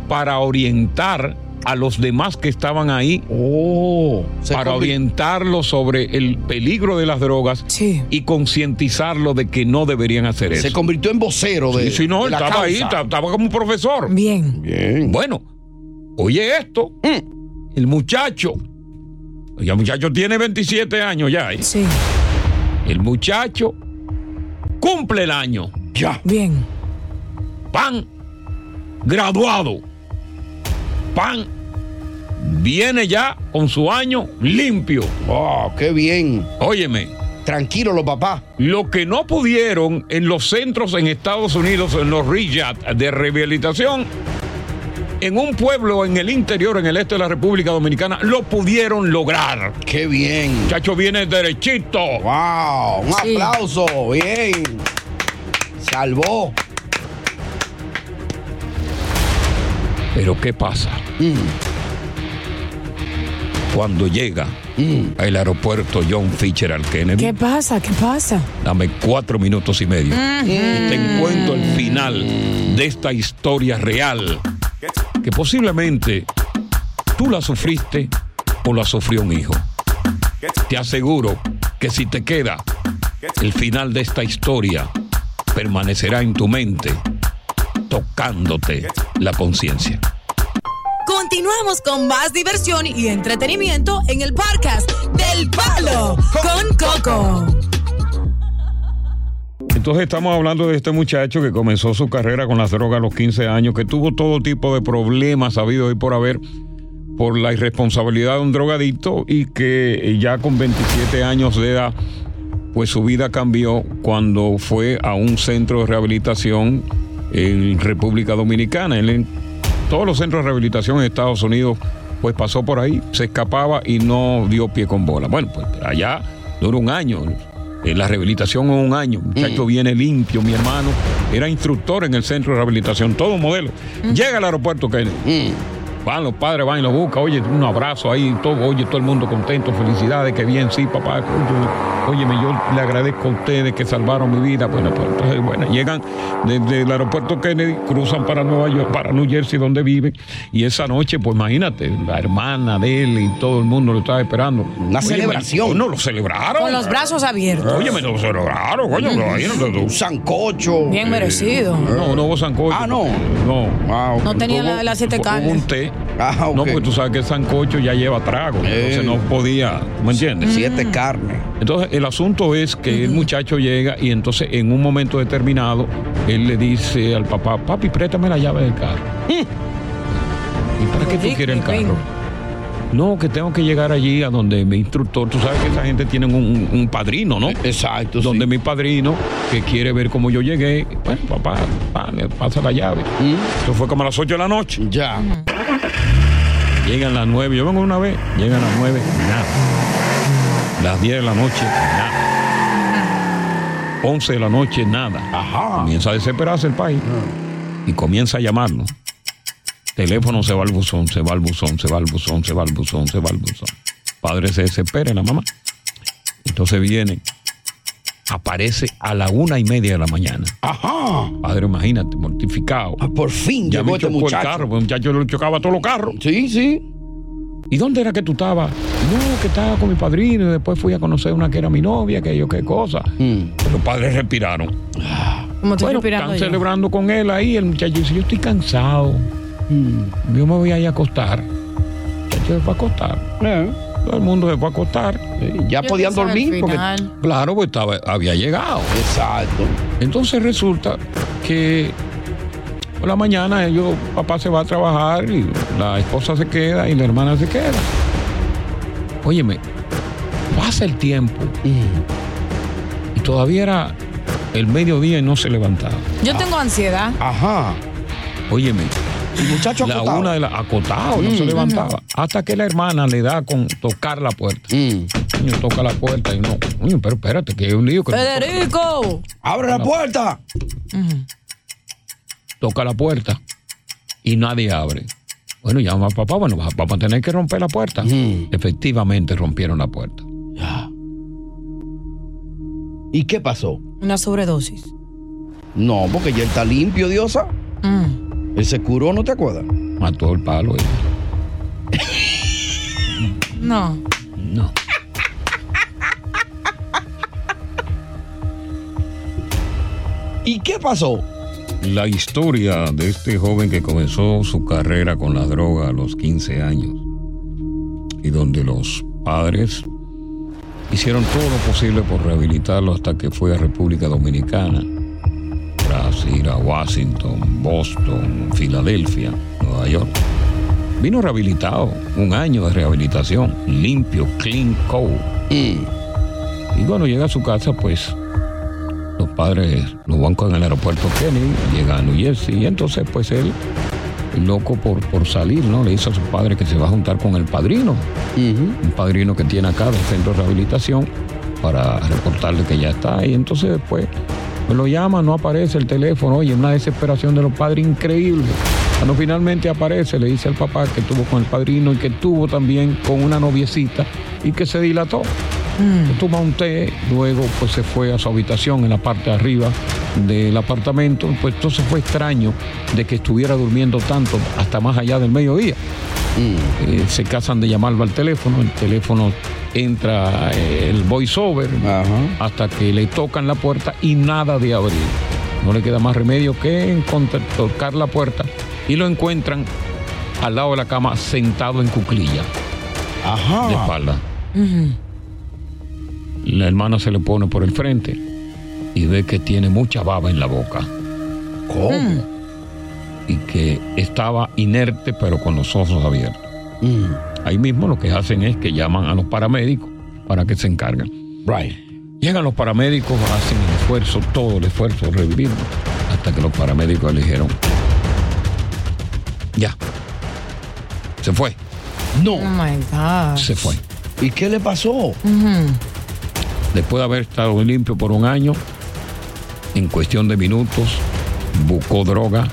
para orientar a los demás que estaban ahí, para convi- orientarlos sobre el peligro de las drogas y concientizarlos de que no deberían hacer eso. Se convirtió en vocero de, Sí, sí, no, de él la estaba ahí, estaba, estaba como un profesor. Bien. Bien. Bueno, oye esto. El muchacho, oye, el muchacho tiene 27 años ya. ¿eh? Sí. El muchacho cumple el año. Ya. Bien. Pan, graduado. Pan, viene ya con su año limpio. Oh, qué bien. Óyeme. Tranquilo los papás. Lo que no pudieron en los centros en Estados Unidos, en los rehab de rehabilitación, en un pueblo en el interior, en el este de la República Dominicana, lo pudieron lograr. Qué bien. Muchacho viene derechito. Wow, un Sí. aplauso. Bien. Salvó. Pero ¿qué pasa? Cuando llega al aeropuerto John Fitzgerald Kennedy, ¿Qué pasa? ¿Qué pasa? dame cuatro minutos y medio. Y te encuentro el final de esta historia real, que posiblemente tú la sufriste o la sufrió un hijo. Te aseguro que si te queda, el final de esta historia permanecerá en tu mente, tocándote la conciencia. Continuamos con más diversión y entretenimiento en el podcast del Palo con Coco. Entonces estamos hablando de este muchacho que comenzó su carrera con las drogas a los 15 años, que tuvo todo tipo de problemas habido y por haber por la irresponsabilidad de un drogadicto y que ya con 27 años de edad, pues su vida cambió cuando fue a un centro de rehabilitación en República Dominicana. Él todos los centros de rehabilitación en Estados Unidos, pues pasó por ahí, se escapaba y no dio pie con bola. Bueno, pues allá duró un año. En la rehabilitación en un año. El muchacho viene limpio, mi hermano. Era instructor en el centro de rehabilitación, todo modelo. Llega al aeropuerto Kennedy. Van los padres, van y lo buscan, oye, un abrazo ahí, todo, oye, todo el mundo contento, felicidades, que bien, sí, papá, oye, óyeme, yo le agradezco a ustedes que salvaron mi vida. Bueno, pues entonces, bueno, llegan desde el aeropuerto Kennedy, cruzan para Nueva York, para New Jersey, donde viven, y esa noche, pues imagínate, la hermana de él y todo el mundo lo estaba esperando. Una celebración. No, lo celebraron. Con los brazos abiertos. Oye, me lo celebraron, coño, tú. Un sancocho. Bien merecido. No, no hubo sancocho. Ah, no. No. No tenía la- las siete Hubo carnes. un té. Ah, No, porque tú sabes que el sancocho ya lleva trago. Entonces no podía, ¿me entiendes? Siete carnes. Entonces el asunto es que el muchacho llega y entonces en un momento determinado él le dice al papá, papi, préstame la llave del carro. ¿Y para qué tú quieres el carro? No, que tengo que llegar allí a donde mi instructor, tú sabes que esa gente tiene un, un padrino, ¿no? Exacto. Donde mi padrino, que quiere ver cómo yo llegué, bueno, papá, pa, le pasa la llave. Eso fue como a las 8 de la noche. Ya. Llegan las 9, yo vengo una vez, llegan las 9, nada. Las 10 de la noche, nada. 11 de la noche, nada. Ajá. Comienza a desesperarse el país y comienza a llamarlo. Teléfono se va al buzón, se va al buzón, se va al buzón, se va al buzón, se va al buzón. Padre se desespera, la mamá. Entonces viene, aparece a la una y media de la mañana. Ajá. Padre, imagínate, mortificado. por fin ya llegó me este chocó muchacho. el carro, pues, muchacho le chocaba todos los carros. Sí, sí. ¿Y dónde era que tú estabas? No, que estaba con mi padrino y después fui a conocer una que era mi novia, que yo qué cosa. Los padres respiraron. Como Bueno, respirando están yo. celebrando con él ahí. El muchacho dice, yo estoy cansado. Yo me voy a ir a acostar. El muchacho se fue a acostar. Todo el mundo se fue a acostar. ya Yo podían dormir porque-. Claro, pues estaba, había llegado. Exacto. Entonces resulta que por la mañana ellos, papá se va a trabajar y la esposa se queda y la hermana se queda. Óyeme, pasa el tiempo y todavía era el mediodía y no se levantaba. Yo tengo ansiedad. Ajá. Óyeme. El muchacho la acotado. una de la acotado, no Mm. se levantaba. Hasta que la hermana le da con tocar la puerta. Coño, toca la puerta y no. Coño, pero espérate, que hay un lío que Federico. ¡Abre la No. puerta! toca la puerta y nadie abre. Bueno, llama a papá, bueno, va- vamos a tener que romper la puerta. Efectivamente rompieron la puerta. ¿Y qué pasó? Una sobredosis. No, porque ya él está limpio, diosa. Mm. Él se curó, ¿no te acuerdas? Mató el palo. No. No. ¿Y qué pasó? La historia de este joven que comenzó su carrera con la droga a los 15 años y donde los padres hicieron todo lo posible por rehabilitarlo hasta que fue a República Dominicana, tras ir a Washington, Boston, Filadelfia, Nueva York. Vino rehabilitado, un año de rehabilitación, limpio, clean coat. Y cuando llega a su casa, pues padres lo van con el aeropuerto Kennedy, llega a New Jersey y entonces pues él, loco por, por salir, ¿no? Le dice a su padre que se va a juntar con el padrino, un padrino que tiene acá del centro de rehabilitación para reportarle que ya está y entonces después pues, lo llama, no aparece el teléfono, oye, una desesperación de los padres increíble. Cuando finalmente aparece, le dice al papá que estuvo con el padrino y que estuvo también con una noviecita y que se dilató. Toma un té, luego pues se fue a su habitación en la parte de arriba del apartamento, pues entonces fue extraño de que estuviera durmiendo tanto hasta más allá del mediodía. Eh, se casan de llamarlo al teléfono, el teléfono entra eh, el voiceover hasta que le tocan la puerta y nada de abrir. No le queda más remedio que tocar la puerta y lo encuentran al lado de la cama sentado en cuclilla. Ajá. De espalda. La hermana se le pone por el frente y ve que tiene mucha baba en la boca. ¿Cómo? Y que estaba inerte pero con los ojos abiertos. Ahí mismo lo que hacen es que llaman a los paramédicos para que se encarguen. Right. Llegan los paramédicos, hacen el esfuerzo, todo el esfuerzo de revivirlo, hasta que los paramédicos le dijeron, ya, se fue, No. Oh my God. se fue. ¿Y qué le pasó? Ujú. Después de haber estado limpio por un año, en cuestión de minutos, buscó droga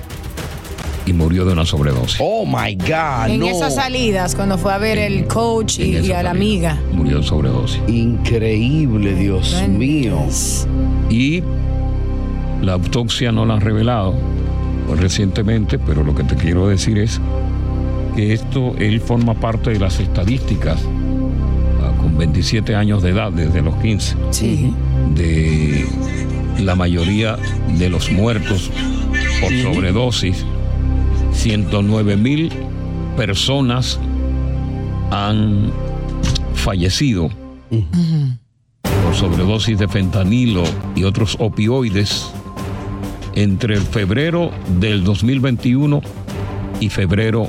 y murió de una sobredosis. Oh my God. en no. esas salidas, cuando fue a ver el coach y, y a la amiga. Murió de sobredosis. Increíble, Dios mío. Y la autopsia no la han revelado pues, recientemente, pero lo que te quiero decir es que esto, él forma parte de las estadísticas con 27 años de edad, desde los 15, de la mayoría de los muertos por sobredosis. 109 mil personas han fallecido por sobredosis de fentanilo y otros opioides entre febrero del 2021 y febrero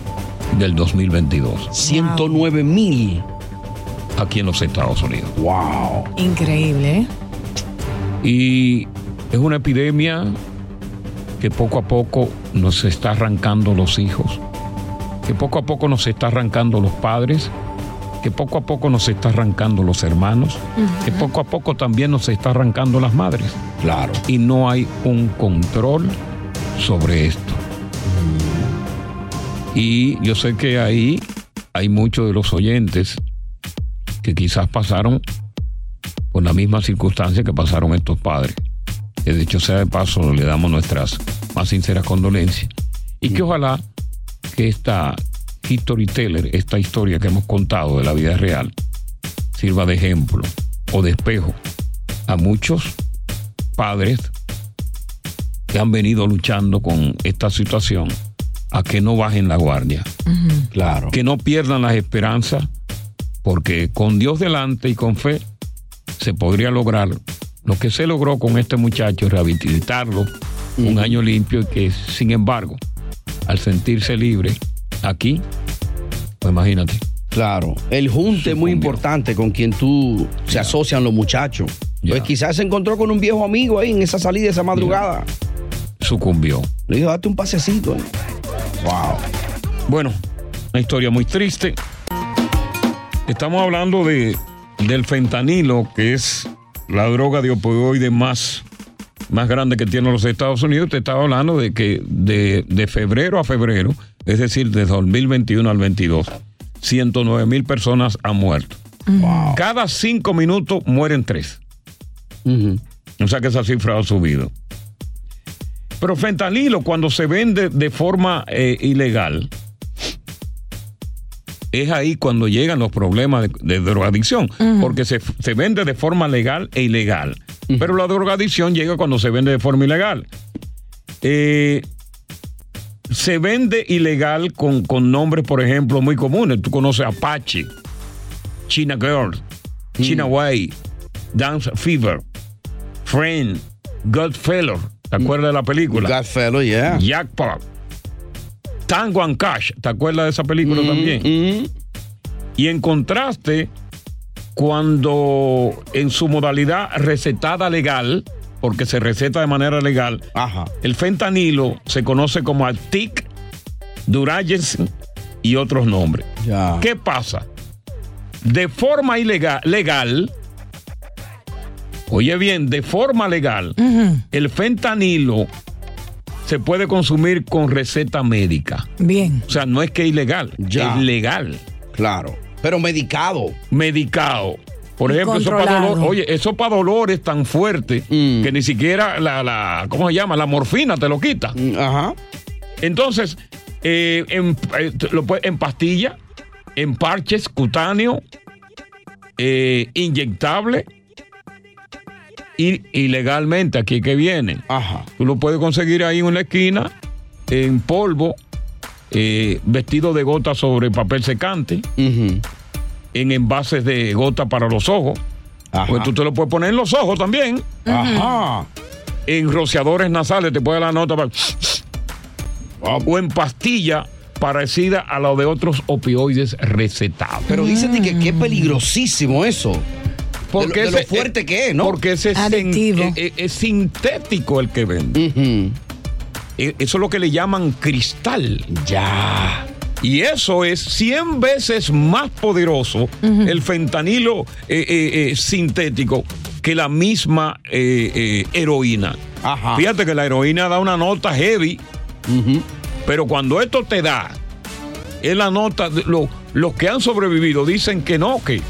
del 2022. 109 mil. Aquí en los Estados Unidos. Wow. Increíble, ¿eh? Y es una epidemia que poco a poco nos está arrancando los hijos, que poco a poco nos está arrancando los padres, que poco a poco nos está arrancando los hermanos, que poco a poco también nos está arrancando las madres. Claro. Y no hay un control sobre esto. Y yo sé que ahí hay muchos de los oyentes que quizás pasaron por la misma circunstancia que pasaron estos padres. Que de hecho sea de paso le damos nuestras más sinceras condolencias. Y que ojalá que esta storyteller, esta historia que hemos contado de la vida real, sirva de ejemplo o de espejo a muchos padres que han venido luchando con esta situación a que no bajen la guardia. Claro. Que no pierdan las esperanzas, porque con Dios delante y con fe se podría lograr lo que se logró con este muchacho, rehabilitarlo un año limpio y que, sin embargo, al sentirse libre aquí, pues imagínate. Claro, el junte es muy importante con quien tú se asocian los muchachos. Pues quizás se encontró con un viejo amigo ahí en esa salida, esa madrugada. Sucumbió. Le dijo, date un pasecito. eh". Wow. Bueno, una historia muy triste. Estamos hablando de, del fentanilo, que es la droga de opioide más, más grande que tienen los Estados Unidos. Te estaba hablando de que de, de febrero a febrero, es decir, de 2021 al 22, 109 mil personas han muerto. Cada cinco minutos mueren tres. O sea que esa cifra ha subido. Pero fentanilo, cuando se vende de forma eh, ilegal, es ahí cuando llegan los problemas de, de drogadicción, porque se, se vende de forma legal e ilegal. Pero la drogadicción llega cuando se vende de forma ilegal. Eh, se vende ilegal con, con nombres, por ejemplo, muy comunes. Tú conoces Apache, China Girl, China Way, Dance Fever, Friend, Godfellow. ¿Te acuerdas de la película? Godfellow, yeah. Jackpot. Tango and Cash. ¿Te acuerdas de esa película también? Y en contraste, cuando en su modalidad recetada legal, porque se receta de manera legal, el fentanilo se conoce como Altic, Duragen y otros nombres. ¿Qué pasa? De forma ilegal, legal, oye bien, de forma legal, el fentanilo se puede consumir con receta médica. Bien. O sea, no es que es ilegal, Ya. es legal. Claro. Pero medicado. Medicado. Por ejemplo, eso para dolor, oye, eso para dolores tan fuerte Mm. que ni siquiera la, la, ¿cómo se llama? La morfina te lo quita. Mm, Ajá. Entonces, eh, en, eh, lo en pastilla, en parches cutáneo, eh, inyectable y ilegalmente aquí que viene. Ajá. Tú lo puedes conseguir ahí en una esquina, en polvo, eh, vestido de gota sobre papel secante, en envases de gota para los ojos. Pues tú te lo puedes poner en los ojos también. Ajá. En rociadores nasales te puede dar la nota para- o en pastilla parecida a la de otros opioides recetados. Pero dicen que, que es peligrosísimo eso. Porque de lo, de lo ese- fuerte que es, ¿no? Porque ese es, sin- es- es- es sintético el que vende. E- Eso es lo que le llaman cristal. Ya. Y eso es 100 veces más poderoso el fentanilo eh, eh, eh, sintético que la misma eh, eh, heroína. Fíjate que la heroína da una nota heavy. Pero cuando esto te da, es la nota, de lo- los que han sobrevivido dicen que no, que,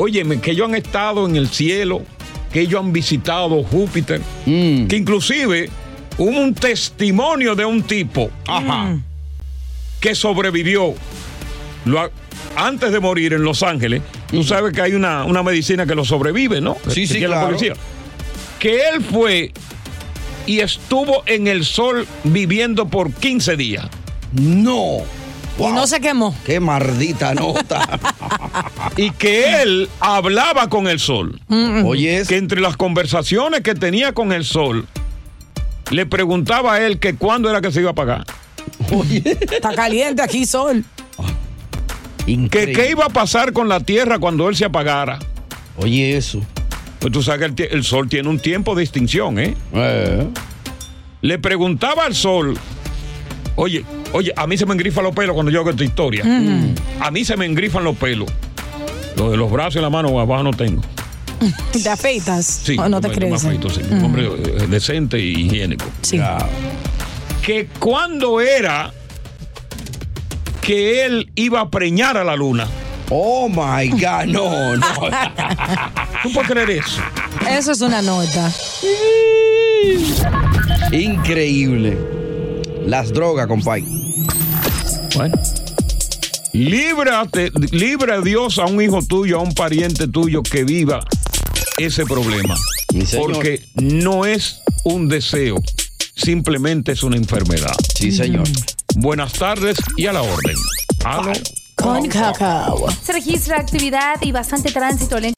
óyeme, que ellos han estado en el cielo, que ellos han visitado Júpiter, que inclusive hubo un testimonio de un tipo que sobrevivió lo ha- antes de morir en Los Ángeles. Tú sabes que hay una, una medicina que lo sobrevive, ¿no? Sí, Que sí, tiene la policía. Que él fue y estuvo en el sol viviendo por 15 días. No. Y no se quemó. Qué maldita nota. (laughs) y que él hablaba con el sol. Oye, que entre las conversaciones que tenía con el sol, le preguntaba a él que cuándo era que se iba a pagar. Está caliente aquí, sol. Que qué iba a pasar con la tierra cuando él se apagara. Oye, eso. Pues tú sabes que el, sol tiene un tiempo de extinción, ¿eh? Le preguntaba al sol, oye, oye, a mí se me engrifan los pelos cuando yo hago esta historia. Mm. A mí se me engrifan los pelos. Lo de los brazos y la mano abajo no tengo. (laughs) ¿Te afeitas? Sí, ¿O no te crees? me afeito, sí. Un hombre eh, decente y higiénico. Sí. Que cuando era que él iba a preñar a la luna. Oh my God, no, no. (laughs) ¿Tú puedes creer eso? Eso es una nota. Increíble. Las drogas, compay. Bueno. Líbrate, libra a Dios a un hijo tuyo, a un pariente tuyo que viva ese problema. Porque no es un deseo, simplemente es una enfermedad. Sí, señor. Buenas tardes y a la orden. Con cacao. Se registra actividad y bastante tránsito lento.